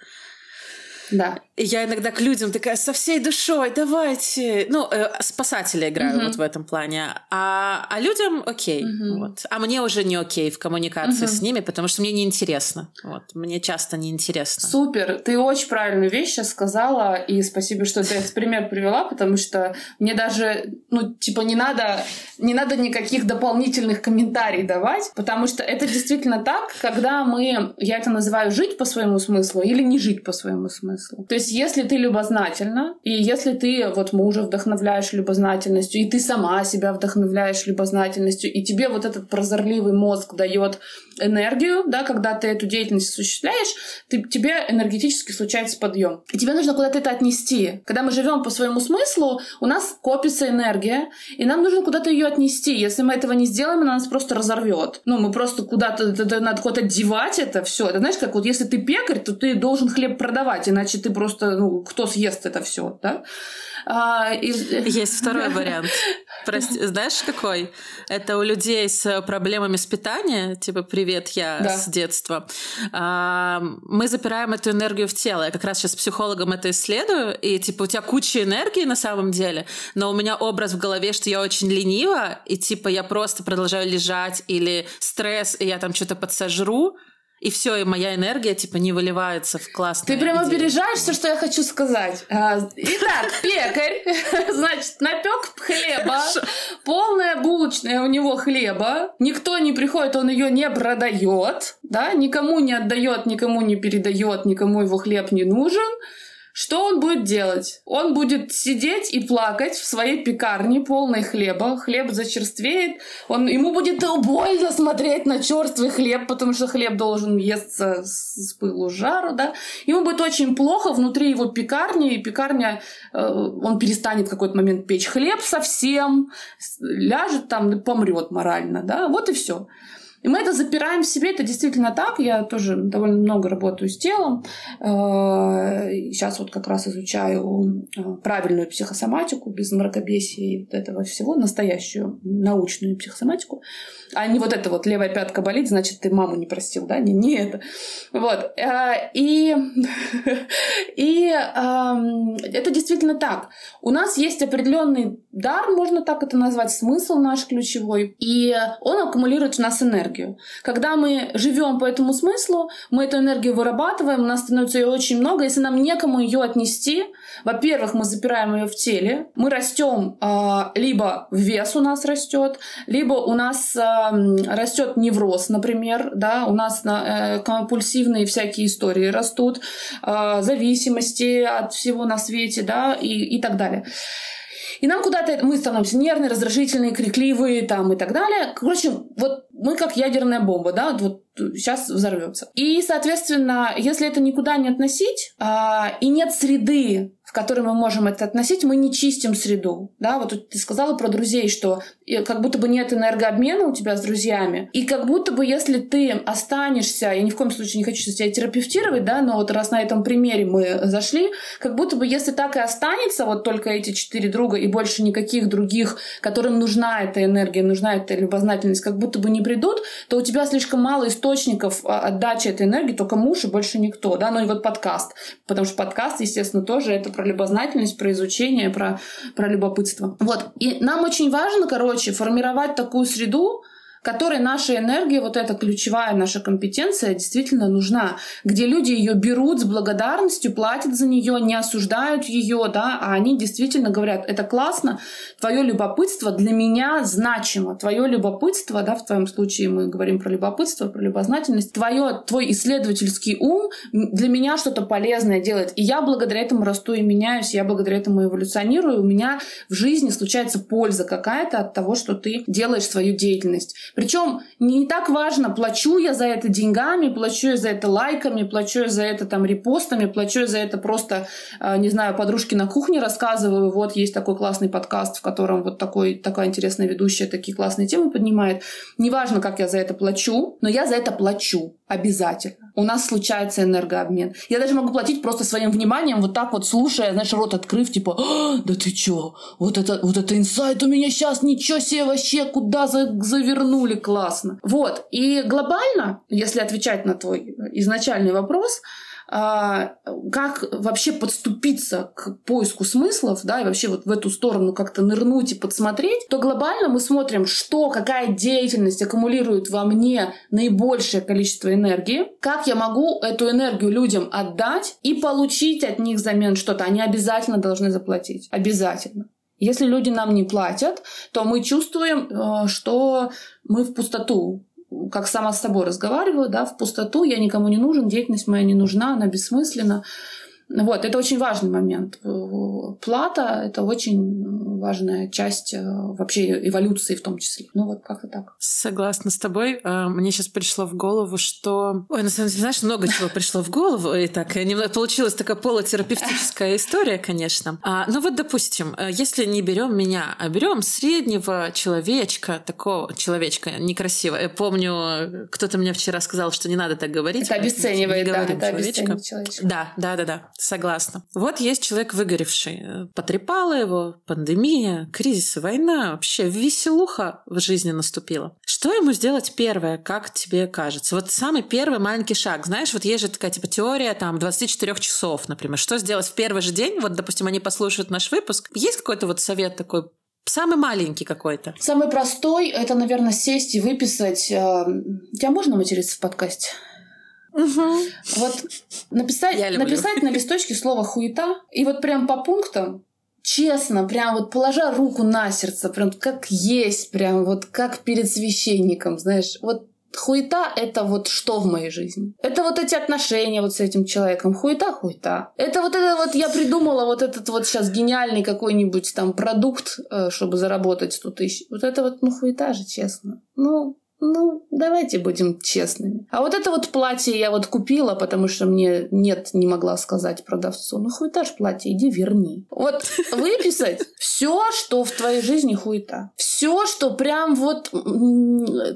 Speaker 2: да.
Speaker 1: И я иногда к людям такая со всей душой, давайте. Ну, э, спасатели играю угу. вот в этом плане. А, а людям окей. Угу. Вот. А мне уже не окей в коммуникации угу. с ними, потому что мне неинтересно. Вот. Мне часто неинтересно.
Speaker 2: Супер. Ты очень правильную вещь сейчас сказала. И спасибо, что ты этот пример привела, потому что мне даже, ну, типа, не надо, не надо никаких дополнительных комментариев давать, потому что это действительно так, когда мы, я это называю жить по своему смыслу или не жить по своему смыслу. То есть, если ты любознательна, и если ты вот мужа вдохновляешь любознательностью, и ты сама себя вдохновляешь любознательностью, и тебе вот этот прозорливый мозг дает энергию, да, когда ты эту деятельность осуществляешь, ты, тебе энергетически случается подъем. И тебе нужно куда-то это отнести. Когда мы живем по своему смыслу, у нас копится энергия, и нам нужно куда-то ее отнести. Если мы этого не сделаем, она нас просто разорвет. Ну, мы просто куда-то, надо куда-то девать это все. Это знаешь, как вот если ты пекарь, то ты должен хлеб продавать, иначе ты просто, ну, кто съест это все, да?
Speaker 1: А, и... Есть второй вариант. Прости, знаешь, какой? Это у людей с проблемами с питанием, типа «Привет, я да. с детства». А, мы запираем эту энергию в тело. Я как раз сейчас с психологом это исследую, и типа у тебя куча энергии на самом деле, но у меня образ в голове, что я очень ленива, и типа я просто продолжаю лежать, или стресс, и я там что-то подсожру, и все, и моя энергия, типа, не выливается в классную
Speaker 2: Ты прямо опережаешь все, что я хочу сказать. А, итак, пекарь, значит, напек хлеба, полная булочная у него хлеба, никто не приходит, он ее не продает, да, никому не отдает, никому не передает, никому его хлеб не нужен, что он будет делать? Он будет сидеть и плакать в своей пекарне, полной хлеба. Хлеб зачерствеет. Он, ему будет больно смотреть на черствый хлеб, потому что хлеб должен есться с пылу жару, да. Ему будет очень плохо внутри его пекарни, и пекарня, э, он перестанет в какой-то момент печь хлеб совсем, ляжет там, помрет морально, да. Вот и все. И мы это запираем в себе, это действительно так. Я тоже довольно много работаю с телом. Сейчас э, вот как раз изучаю э, правильную психосоматику, без мракобесия и вот этого всего, настоящую научную психосоматику. А не вот это вот левая пятка болит, значит, ты маму не простил, да? Не, не это. Вот. Э, и, и эм, это действительно так. У нас есть определенный дар, можно так это назвать, смысл наш ключевой, и он аккумулирует в нас энергию. Когда мы живем по этому смыслу, мы эту энергию вырабатываем, у нас становится ее очень много. Если нам некому ее отнести, во-первых, мы запираем ее в теле, мы растем э, либо вес у нас растет, либо у нас э, растет невроз, например, да, у нас э, компульсивные всякие истории растут, э, зависимости от всего на свете, да, и, и так далее. И нам куда-то мы становимся нервные, раздражительные, крикливые там и так далее. Короче, вот мы как ядерная бомба, да, вот сейчас взорвется. И, соответственно, если это никуда не относить, а, и нет среды, в которой мы можем это относить, мы не чистим среду. Да, вот ты сказала про друзей, что как будто бы нет энергообмена у тебя с друзьями. И как будто бы, если ты останешься, я ни в коем случае не хочу тебя терапевтировать, да, но вот раз на этом примере мы зашли, как будто бы, если так и останется, вот только эти четыре друга и больше никаких других, которым нужна эта энергия, нужна эта любознательность, как будто бы не придут, то у тебя слишком мало источников а, отдачи этой энергии, только муж и больше никто, да, ну и вот подкаст, потому что подкаст, естественно, тоже это про любознательность, про изучение, про, про любопытство. Вот, и нам очень важно, короче, формировать такую среду, которой наша энергия, вот эта ключевая наша компетенция действительно нужна, где люди ее берут с благодарностью, платят за нее, не осуждают ее, да, а они действительно говорят, это классно, твое любопытство для меня значимо, твое любопытство, да, в твоем случае мы говорим про любопытство, про любознательность, твое, твой исследовательский ум для меня что-то полезное делает, и я благодаря этому расту и меняюсь, я благодаря этому эволюционирую, у меня в жизни случается польза какая-то от того, что ты делаешь свою деятельность. Причем не так важно, плачу я за это деньгами, плачу я за это лайками, плачу я за это там репостами, плачу я за это просто, а, не знаю, подружки на кухне рассказываю, вот есть такой классный подкаст, в котором вот такой, такая интересная ведущая такие классные темы поднимает. Неважно, как я за это плачу, но я за это плачу. Обязательно. У нас случается энергообмен. Я даже могу платить просто своим вниманием, вот так вот слушая, знаешь, рот открыв, типа, а, да ты чё, вот это, вот это инсайт у меня сейчас, ничего себе вообще, куда за, завернули, классно. Вот, и глобально, если отвечать на твой изначальный вопрос, как вообще подступиться к поиску смыслов, да, и вообще вот в эту сторону как-то нырнуть и подсмотреть, то глобально мы смотрим, что, какая деятельность аккумулирует во мне наибольшее количество энергии, как я могу эту энергию людям отдать и получить от них взамен что-то. Они обязательно должны заплатить. Обязательно. Если люди нам не платят, то мы чувствуем, э, что мы в пустоту как сама с собой разговариваю, да, в пустоту, я никому не нужен, деятельность моя не нужна, она бессмысленна. Вот, это очень важный момент. Плата — это очень важная часть э, вообще эволюции в том числе. Ну вот как-то так.
Speaker 1: Согласна с тобой. А, мне сейчас пришло в голову, что... Ой, на самом деле, знаешь, много чего пришло в голову. И так, получилась такая полутерапевтическая история, конечно. А, ну вот, допустим, э, если не берем меня, а берем среднего человечка, такого человечка некрасивого. Я помню, кто-то мне вчера сказал, что не надо так говорить.
Speaker 2: Это обесценивает, да, это обесценивает человечка.
Speaker 1: Да, да, да, да. Согласна. Вот есть человек выгоревший. Потрепала его пандемия, кризис, война, вообще веселуха в жизни наступила. Что ему сделать первое, как тебе кажется? Вот самый первый маленький шаг. Знаешь, вот есть же такая типа теория там 24 часов, например. Что сделать в первый же день? Вот, допустим, они послушают наш выпуск. Есть какой-то вот совет такой Самый маленький какой-то.
Speaker 2: Самый простой это, наверное, сесть и выписать. Э, тебя можно материться в подкасте?
Speaker 1: Угу.
Speaker 2: Вот написать, написать на листочке слово хуета и вот прям по пунктам честно, прям вот положа руку на сердце, прям как есть, прям вот как перед священником, знаешь, вот Хуета — это вот что в моей жизни? Это вот эти отношения вот с этим человеком. Хуета — хуета. Это вот это вот я придумала вот этот вот сейчас гениальный какой-нибудь там продукт, э, чтобы заработать 100 тысяч. Вот это вот, ну, хуета же, честно. Ну, ну, давайте будем честными. А вот это вот платье я вот купила, потому что мне нет, не могла сказать продавцу. Ну, хуета ж платье, иди верни. Вот выписать все, что в твоей жизни хуета. Все, что прям вот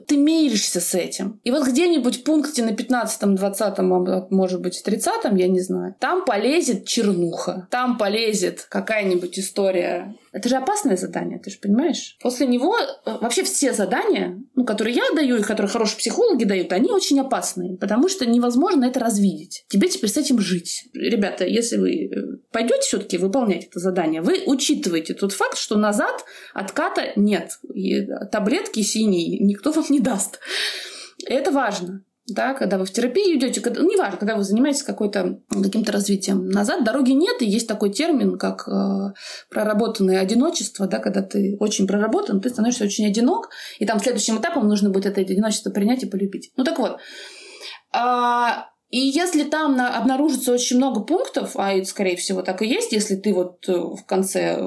Speaker 2: ты миришься с этим. И вот где-нибудь в пункте на 15-м, 20-м, может быть, 30-м, я не знаю, там полезет чернуха. Там полезет какая-нибудь история это же опасное задание, ты же понимаешь? После него э, вообще все задания, ну, которые я даю и которые хорошие психологи дают, они очень опасные, потому что невозможно это развидеть. Тебе теперь с этим жить. Ребята, если вы э, пойдете все-таки выполнять это задание, вы учитываете тот факт, что назад отката нет. И таблетки синие никто вам не даст. Это важно да, когда вы в терапии идете, когда, ну, неважно, когда вы занимаетесь какой-то каким-то развитием. Назад дороги нет, и есть такой термин, как э, проработанное одиночество, да, когда ты очень проработан, ты становишься очень одинок, и там следующим этапом нужно будет это одиночество принять и полюбить. Ну так вот. А, и если там на, обнаружится очень много пунктов, а это, скорее всего, так и есть, если ты вот э, в конце э,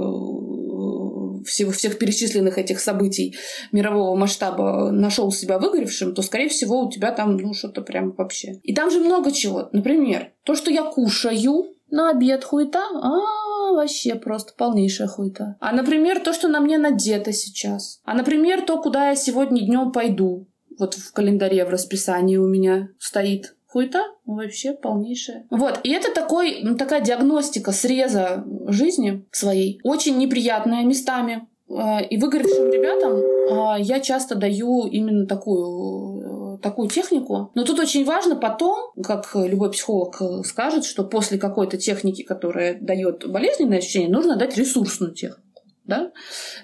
Speaker 2: всего, всех перечисленных этих событий мирового масштаба нашел себя выгоревшим, то, скорее всего, у тебя там ну, что-то прям вообще. И там же много чего. Например, то, что я кушаю на обед хуета, а вообще просто полнейшая хуета. А, например, то, что на мне надето сейчас. А, например, то, куда я сегодня днем пойду. Вот в календаре, в расписании у меня стоит хуета вообще полнейшая. Вот, и это такой, ну, такая диагностика среза жизни своей, очень неприятная местами. А, и выгоревшим ребятам а, я часто даю именно такую э, такую технику. Но тут очень важно потом, как любой психолог скажет, что после какой-то техники, которая дает болезненное ощущение, нужно дать ресурсную технику да?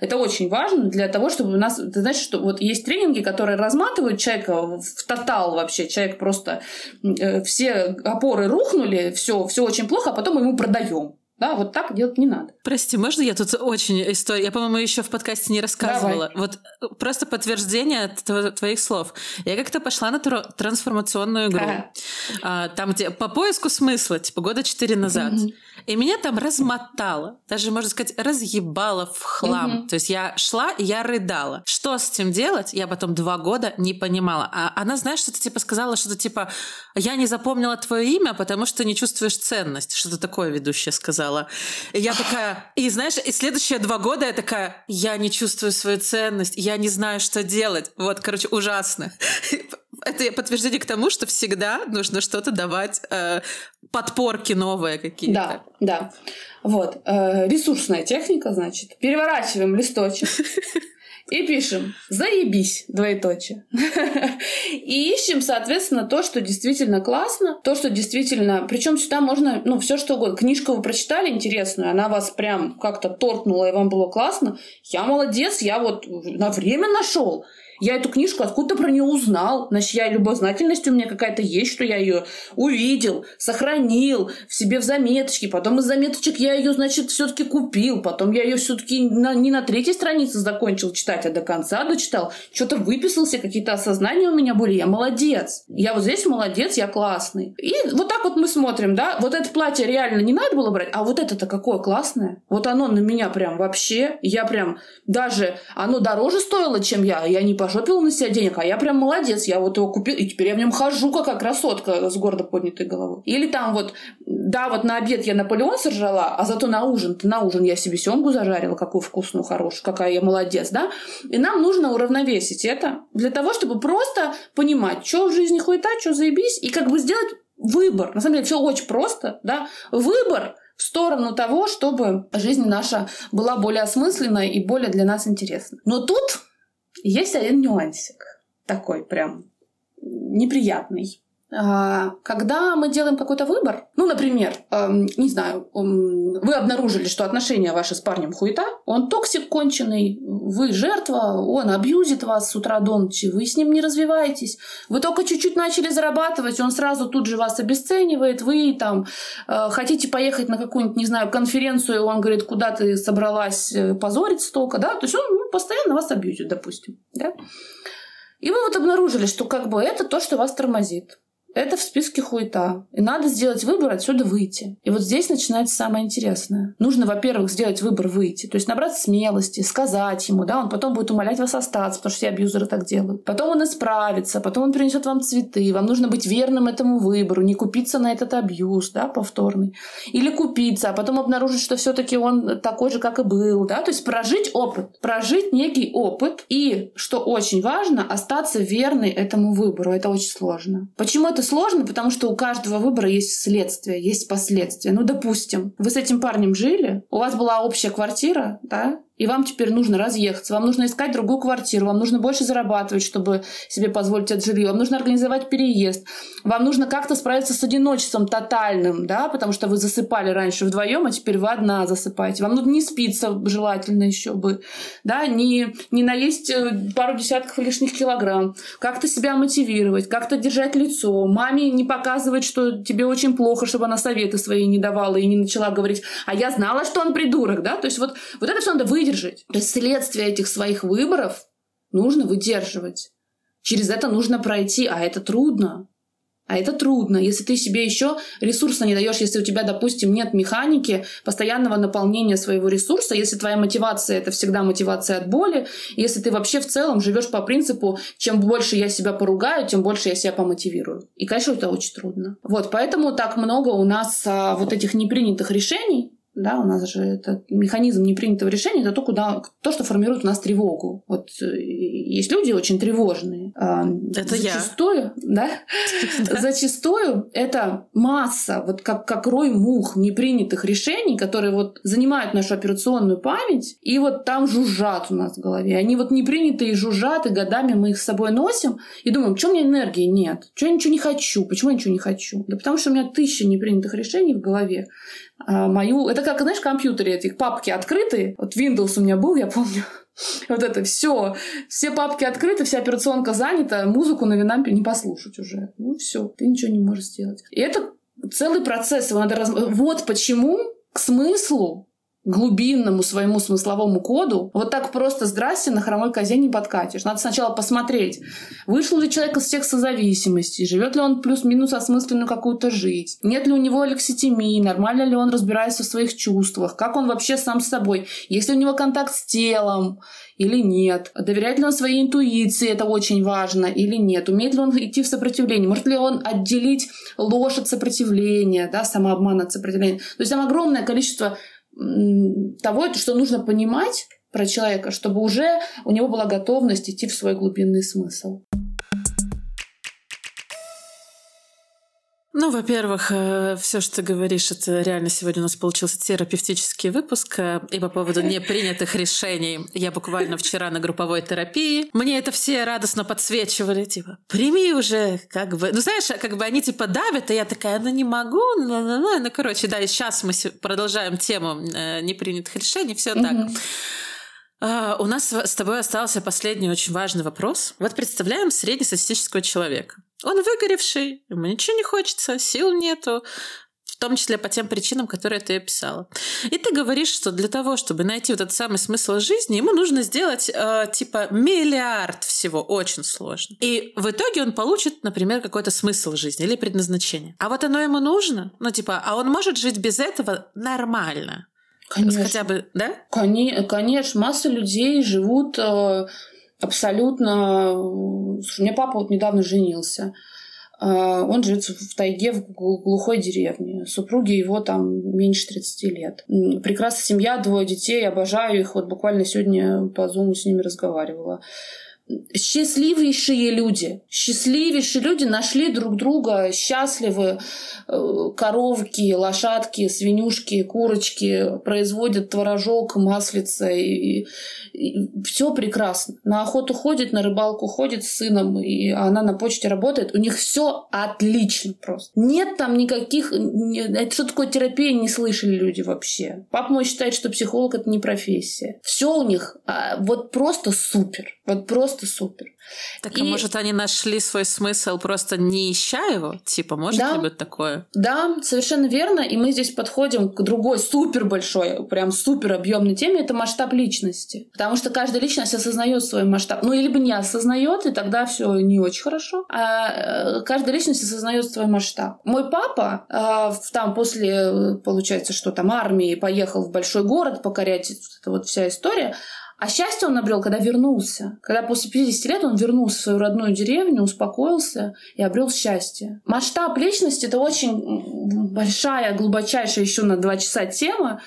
Speaker 2: Это очень важно для того, чтобы у нас... Ты знаешь, что вот есть тренинги, которые разматывают человека в тотал вообще. Человек просто... Э, все опоры рухнули, все, все очень плохо, а потом мы ему продаем. Да, вот так делать не надо.
Speaker 1: Прости, можно я тут очень историю? Я, по-моему, еще в подкасте не рассказывала. Давай. Вот э, просто подтверждение твоих слов. Я как-то пошла на трансформационную игру. А, там, где по поиску смысла, типа года четыре назад. И меня там размотало, даже, можно сказать, разъебало в хлам. Угу. То есть я шла, и я рыдала. Что с этим делать, я потом два года не понимала. А она, знаешь, что-то типа сказала, что-то типа «я не запомнила твое имя, потому что не чувствуешь ценность». Что-то такое ведущая сказала. И я такая... И знаешь, и следующие два года я такая «я не чувствую свою ценность, я не знаю, что делать». Вот, короче, ужасно. Это подтверждение к тому, что всегда нужно что-то давать, э, подпорки новые какие-то.
Speaker 2: Да, да. Вот. Э, ресурсная техника, значит. Переворачиваем листочек. И пишем «Заебись!» двоеточие. И ищем, соответственно, то, что действительно классно, то, что действительно... Причем сюда можно, ну, все что угодно. Книжку вы прочитали интересную, она вас прям как-то торкнула, и вам было классно. Я молодец, я вот на время нашел. Я эту книжку откуда-то про нее узнал. Значит, я любознательность у меня какая-то есть, что я ее увидел, сохранил в себе в заметочке. Потом из заметочек я ее, значит, все-таки купил. Потом я ее все-таки на, не на третьей странице закончил читать, а до конца дочитал. Что-то выписался, какие-то осознания у меня были. Я молодец. Я вот здесь молодец, я классный. И вот так вот мы смотрим, да, вот это платье реально не надо было брать, а вот это-то какое классное. Вот оно на меня прям вообще, я прям даже, оно дороже стоило, чем я, я не пожопила на себя денег, а я прям молодец, я вот его купил, и теперь я в нем хожу, как красотка с гордо поднятой головой. Или там вот, да, вот на обед я Наполеон сожрала, а зато на ужин, на ужин я себе семгу зажарила, какую вкусную, хорошую, какая я молодец, да? И нам нужно уравновесить это для того, чтобы просто понимать, что в жизни хуета, что заебись, и как бы сделать выбор. На самом деле все очень просто, да? Выбор в сторону того, чтобы жизнь наша была более осмысленной и более для нас интересной. Но тут есть один нюансик такой прям неприятный. А, когда мы делаем какой-то выбор, ну, например, эм, не знаю, вы обнаружили, что отношения ваши с парнем хуета, он токсик конченый, вы жертва, он абьюзит вас с утра до ночи, вы с ним не развиваетесь, вы только чуть-чуть начали зарабатывать, он сразу тут же вас обесценивает, вы там э, хотите поехать на какую-нибудь, не знаю, конференцию, он говорит, куда ты собралась э, позориться только, да, то есть он ну, постоянно вас абьюзит, допустим, да. И вы вот обнаружили, что как бы это то, что вас тормозит. Это в списке хуета. И надо сделать выбор отсюда выйти. И вот здесь начинается самое интересное. Нужно, во-первых, сделать выбор выйти. То есть набраться смелости, сказать ему, да, он потом будет умолять вас остаться, потому что все абьюзеры так делают. Потом он исправится, потом он принесет вам цветы. Вам нужно быть верным этому выбору, не купиться на этот абьюз, да, повторный. Или купиться, а потом обнаружить, что все-таки он такой же, как и был, да. То есть прожить опыт. Прожить некий опыт. И, что очень важно, остаться верной этому выбору. Это очень сложно. Почему это сложно, потому что у каждого выбора есть следствие, есть последствия. Ну, допустим, вы с этим парнем жили, у вас была общая квартира, да, и вам теперь нужно разъехаться, вам нужно искать другую квартиру, вам нужно больше зарабатывать, чтобы себе позволить это жилье, вам нужно организовать переезд, вам нужно как-то справиться с одиночеством тотальным, да, потому что вы засыпали раньше вдвоем, а теперь вы одна засыпаете. Вам нужно не спиться желательно еще бы, да, не, не наесть э, пару десятков лишних килограмм, как-то себя мотивировать, как-то держать лицо, маме не показывать, что тебе очень плохо, чтобы она советы свои не давала и не начала говорить, а я знала, что он придурок, да, то есть вот, вот это все надо вы выдержать. То есть следствие этих своих выборов нужно выдерживать. Через это нужно пройти, а это трудно. А это трудно, если ты себе еще ресурса не даешь, если у тебя, допустим, нет механики постоянного наполнения своего ресурса, если твоя мотивация это всегда мотивация от боли, если ты вообще в целом живешь по принципу, чем больше я себя поругаю, тем больше я себя помотивирую. И, конечно, это очень трудно. Вот, поэтому так много у нас а, вот этих непринятых решений, да, у нас же этот механизм непринятого решения, это то, куда, то, что формирует у нас тревогу. Вот э, есть люди очень тревожные. А,
Speaker 1: это
Speaker 2: Зачастую,
Speaker 1: я.
Speaker 2: Да? Зачастую это масса, вот как, как рой мух непринятых решений, которые вот занимают нашу операционную память, и вот там жужжат у нас в голове. Они вот непринятые жужжат, и годами мы их с собой носим, и думаем, почему у меня энергии нет? Почему я ничего не хочу? Почему я ничего не хочу? Да потому что у меня тысяча непринятых решений в голове. А, мою... Это как, знаешь, в компьютере этих папки открыты. Вот Windows у меня был, я помню. Вот это все. Все папки открыты, вся операционка занята, музыку на винампе не послушать уже. Ну все, ты ничего не можешь сделать. И это целый процесс. Его надо раз... Вот почему к смыслу глубинному своему смысловому коду, вот так просто здрасте на хромой козе не подкатишь. Надо сначала посмотреть, вышел ли человек из всех созависимостей, живет ли он плюс-минус осмысленную какую-то жизнь, нет ли у него алекситимии, нормально ли он разбирается в своих чувствах, как он вообще сам с собой, есть ли у него контакт с телом или нет, доверяет ли он своей интуиции, это очень важно, или нет, умеет ли он идти в сопротивление, может ли он отделить ложь от сопротивления, да, самообман от сопротивления. То есть там огромное количество того, что нужно понимать про человека, чтобы уже у него была готовность идти в свой глубинный смысл.
Speaker 1: Ну, во-первых, э, все, что ты говоришь, это реально сегодня у нас получился терапевтический выпуск. Э, и по поводу непринятых решений. Я буквально вчера на групповой терапии. Мне это все радостно подсвечивали, типа, прими уже, как бы. Ну, знаешь, как бы они типа давят, и я такая, ну, не могу, ну, ну, ну, ну короче, да, и сейчас мы продолжаем тему э, непринятых решений, все так. Uh, у нас с тобой остался последний очень важный вопрос. Вот представляем среднестатистического человека. Он выгоревший, ему ничего не хочется, сил нету, в том числе по тем причинам, которые ты описала. И ты говоришь, что для того, чтобы найти вот этот самый смысл жизни, ему нужно сделать э, типа миллиард всего, очень сложно. И в итоге он получит, например, какой-то смысл жизни или предназначение. А вот оно ему нужно, ну типа, а он может жить без этого нормально.
Speaker 2: Конечно.
Speaker 1: Хотя бы, да?
Speaker 2: Конечно, масса людей живут э, абсолютно... Слушай, у меня папа вот недавно женился. А, он живет в тайге, в глухой деревне. Супруги его там меньше 30 лет. Прекрасная семья, двое детей, обожаю их. Вот буквально сегодня по зуму с ними разговаривала счастливейшие люди, счастливейшие люди нашли друг друга, счастливы, э, коровки, лошадки, свинюшки, курочки, производят творожок, маслица, и, и все прекрасно. На охоту ходит, на рыбалку ходит с сыном, и она на почте работает, у них все отлично просто. Нет там никаких... Это что такое терапия, не слышали люди вообще. Папа мой считает, что психолог это не профессия. Все у них а, вот просто супер. Вот просто супер.
Speaker 1: Так, а и... а может, они нашли свой смысл, просто не ища его? Типа, может да, ли быть такое?
Speaker 2: Да, совершенно верно. И мы здесь подходим к другой супер большой, прям супер объемной теме. Это масштаб личности. Потому что каждая личность осознает свой масштаб. Ну, либо не осознает, и тогда все не очень хорошо. А э, каждая личность осознает свой масштаб. Мой папа э, там после, получается, что там армии поехал в большой город покорять, это вот вся история. А счастье он обрел, когда вернулся. Когда после 50 лет он вернулся в свою родную деревню, успокоился и обрел счастье. Масштаб личности — это очень большая, глубочайшая еще на два часа тема.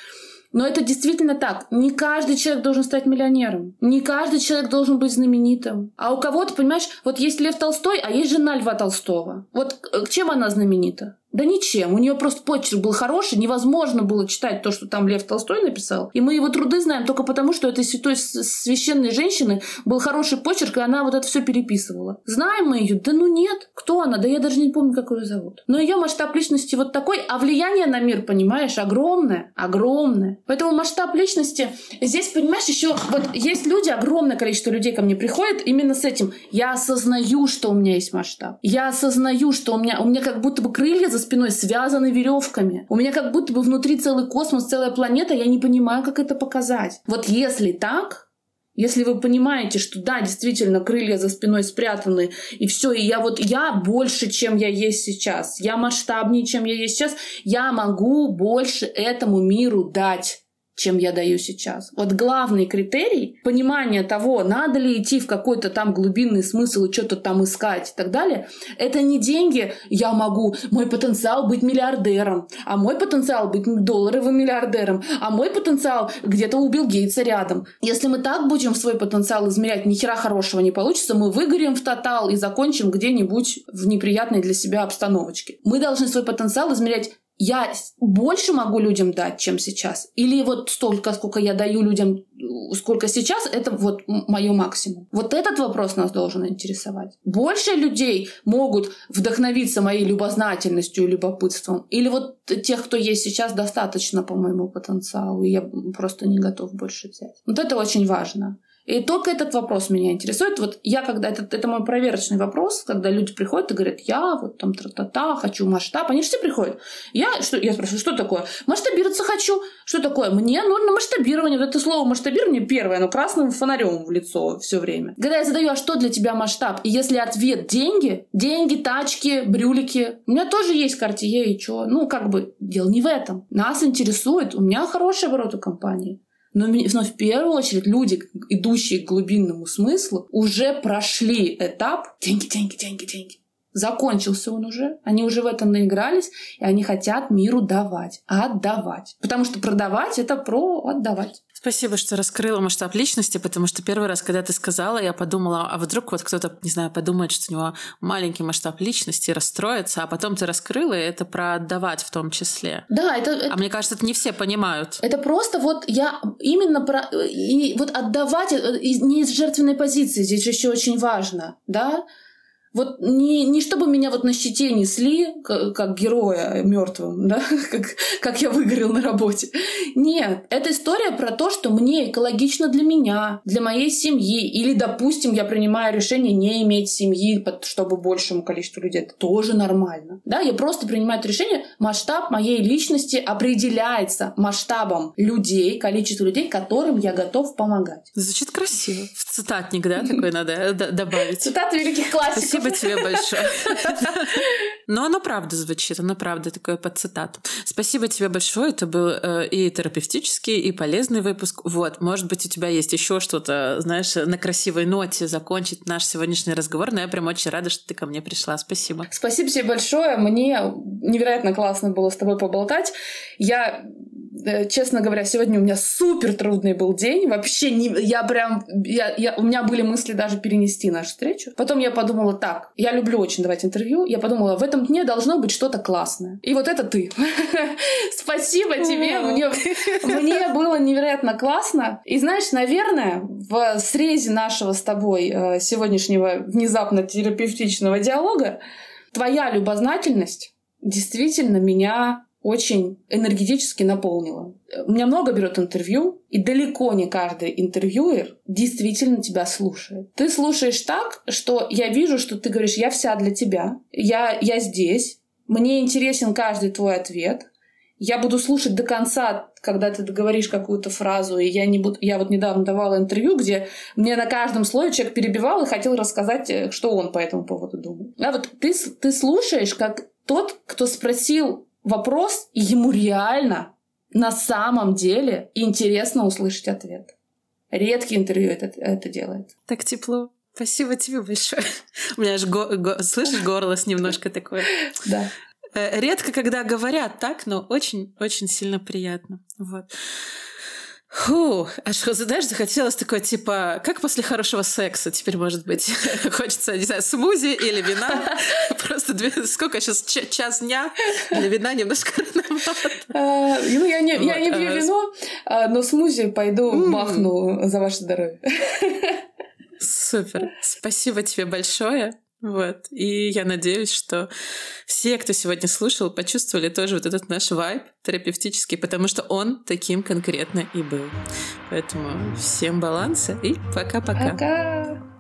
Speaker 2: Но это действительно так. Не каждый человек должен стать миллионером. Не каждый человек должен быть знаменитым. А у кого-то, понимаешь, вот есть Лев Толстой, а есть жена Льва Толстого. Вот чем она знаменита? Да ничем. У нее просто почерк был хороший, невозможно было читать то, что там Лев Толстой написал. И мы его труды знаем только потому, что этой святой священной женщины был хороший почерк, и она вот это все переписывала. Знаем мы ее? Да ну нет. Кто она? Да я даже не помню, как ее зовут. Но ее масштаб личности вот такой, а влияние на мир, понимаешь, огромное. Огромное. Поэтому масштаб личности... Здесь, понимаешь, еще вот есть люди, огромное количество людей ко мне приходит именно с этим. Я осознаю, что у меня есть масштаб. Я осознаю, что у меня, у меня как будто бы крылья за спиной связаны веревками. У меня как будто бы внутри целый космос, целая планета, я не понимаю, как это показать. Вот если так, если вы понимаете, что да, действительно, крылья за спиной спрятаны, и все, и я вот, я больше, чем я есть сейчас, я масштабнее, чем я есть сейчас, я могу больше этому миру дать чем я даю сейчас. Вот главный критерий понимания того, надо ли идти в какой-то там глубинный смысл и что-то там искать и так далее, это не деньги, я могу, мой потенциал быть миллиардером, а мой потенциал быть долларовым миллиардером, а мой потенциал где-то убил Гейтса рядом. Если мы так будем свой потенциал измерять, ни хера хорошего не получится, мы выгорим в тотал и закончим где-нибудь в неприятной для себя обстановочке. Мы должны свой потенциал измерять я больше могу людям дать, чем сейчас? Или вот столько, сколько я даю людям, сколько сейчас, это вот мое максимум? Вот этот вопрос нас должен интересовать. Больше людей могут вдохновиться моей любознательностью и любопытством? Или вот тех, кто есть сейчас, достаточно по моему потенциалу, и я просто не готов больше взять? Вот это очень важно. И только этот вопрос меня интересует. Вот я когда... Это, это мой проверочный вопрос, когда люди приходят и говорят, я вот там тра-та-та, хочу масштаб. Они же все приходят. Я, что, я спрашиваю, что такое? Масштабироваться хочу. Что такое? Мне нужно масштабирование. Вот это слово масштабирование первое, оно красным фонарем в лицо все время. Когда я задаю, а что для тебя масштаб? И если ответ деньги, деньги, тачки, брюлики. У меня тоже есть картие и что? Ну, как бы, дело не в этом. Нас интересует. У меня хороший оборот у компании. Но, но в первую очередь люди, идущие к глубинному смыслу, уже прошли этап деньги, деньги, деньги, деньги. закончился он уже, они уже в этом наигрались, и они хотят миру давать, отдавать. Потому что продавать — это про отдавать.
Speaker 1: Спасибо, что раскрыла масштаб личности, потому что первый раз, когда ты сказала, я подумала, а вдруг вот кто-то, не знаю, подумает, что у него маленький масштаб личности, расстроится, а потом ты раскрыла, и это про отдавать в том числе.
Speaker 2: Да, это...
Speaker 1: А мне кажется, это не все понимают.
Speaker 2: Это просто вот я именно про... И вот отдавать э, не из жертвенной позиции, здесь еще очень важно, да? Вот не, не чтобы меня вот на щите несли, как, как героя мертвым, да, как, как я выгорел на работе. Нет, это история про то, что мне экологично для меня, для моей семьи. Или, допустим, я принимаю решение не иметь семьи, чтобы большему количеству людей. Это тоже нормально. Да, я просто принимаю это решение. Масштаб моей личности определяется масштабом людей, количества людей, которым я готов помогать.
Speaker 1: Звучит красиво. В цитатник, да, такой надо добавить.
Speaker 2: Цитаты великих классиков.
Speaker 1: Спасибо тебе большое. Но оно правда звучит, оно правда такое под цитату. Спасибо тебе большое, это был э, и терапевтический, и полезный выпуск. Вот, может быть, у тебя есть еще что-то, знаешь, на красивой ноте закончить наш сегодняшний разговор, но я прям очень рада, что ты ко мне пришла. Спасибо.
Speaker 2: Спасибо тебе большое, мне невероятно классно было с тобой поболтать. Я Э, честно говоря, сегодня у меня супер трудный был день. Вообще, не, я прям, я, я, у меня были мысли даже перенести нашу встречу. Потом я подумала, так, я люблю очень давать интервью. Я подумала, в этом дне должно быть что-то классное. И вот это ты. Спасибо тебе. Мне, мне было невероятно классно. И знаешь, наверное, в срезе нашего с тобой э, сегодняшнего внезапно терапевтичного диалога твоя любознательность действительно меня очень энергетически наполнила. У меня много берет интервью, и далеко не каждый интервьюер действительно тебя слушает. Ты слушаешь так, что я вижу, что ты говоришь, я вся для тебя, я, я здесь, мне интересен каждый твой ответ, я буду слушать до конца, когда ты говоришь какую-то фразу, и я не буду... Я вот недавно давала интервью, где мне на каждом слове человек перебивал и хотел рассказать, э, что он по этому поводу думает. А вот ты, ты слушаешь, как тот, кто спросил вопрос, и ему реально на самом деле интересно услышать ответ. Редкий интервью это, это делает.
Speaker 1: Так тепло. Спасибо тебе большое. У меня аж, го, го, слышишь, голос немножко такое.
Speaker 2: Да.
Speaker 1: Э, редко, когда говорят так, но очень-очень сильно приятно. Вот. Фу, аж, знаешь, захотелось такое, типа, как после хорошего секса теперь, может быть, хочется, не знаю, смузи или вина. Просто сколько сейчас, час дня для вина немножко рановато.
Speaker 2: А, ну, я не, не пью а, вино, а, но смузи пойду махну за ваше здоровье.
Speaker 1: Супер. Спасибо тебе большое. Вот. И я надеюсь, что все, кто сегодня слушал, почувствовали тоже вот этот наш вайб терапевтический, потому что он таким конкретно и был. Поэтому всем баланса и пока-пока.
Speaker 2: Пока! -пока. пока.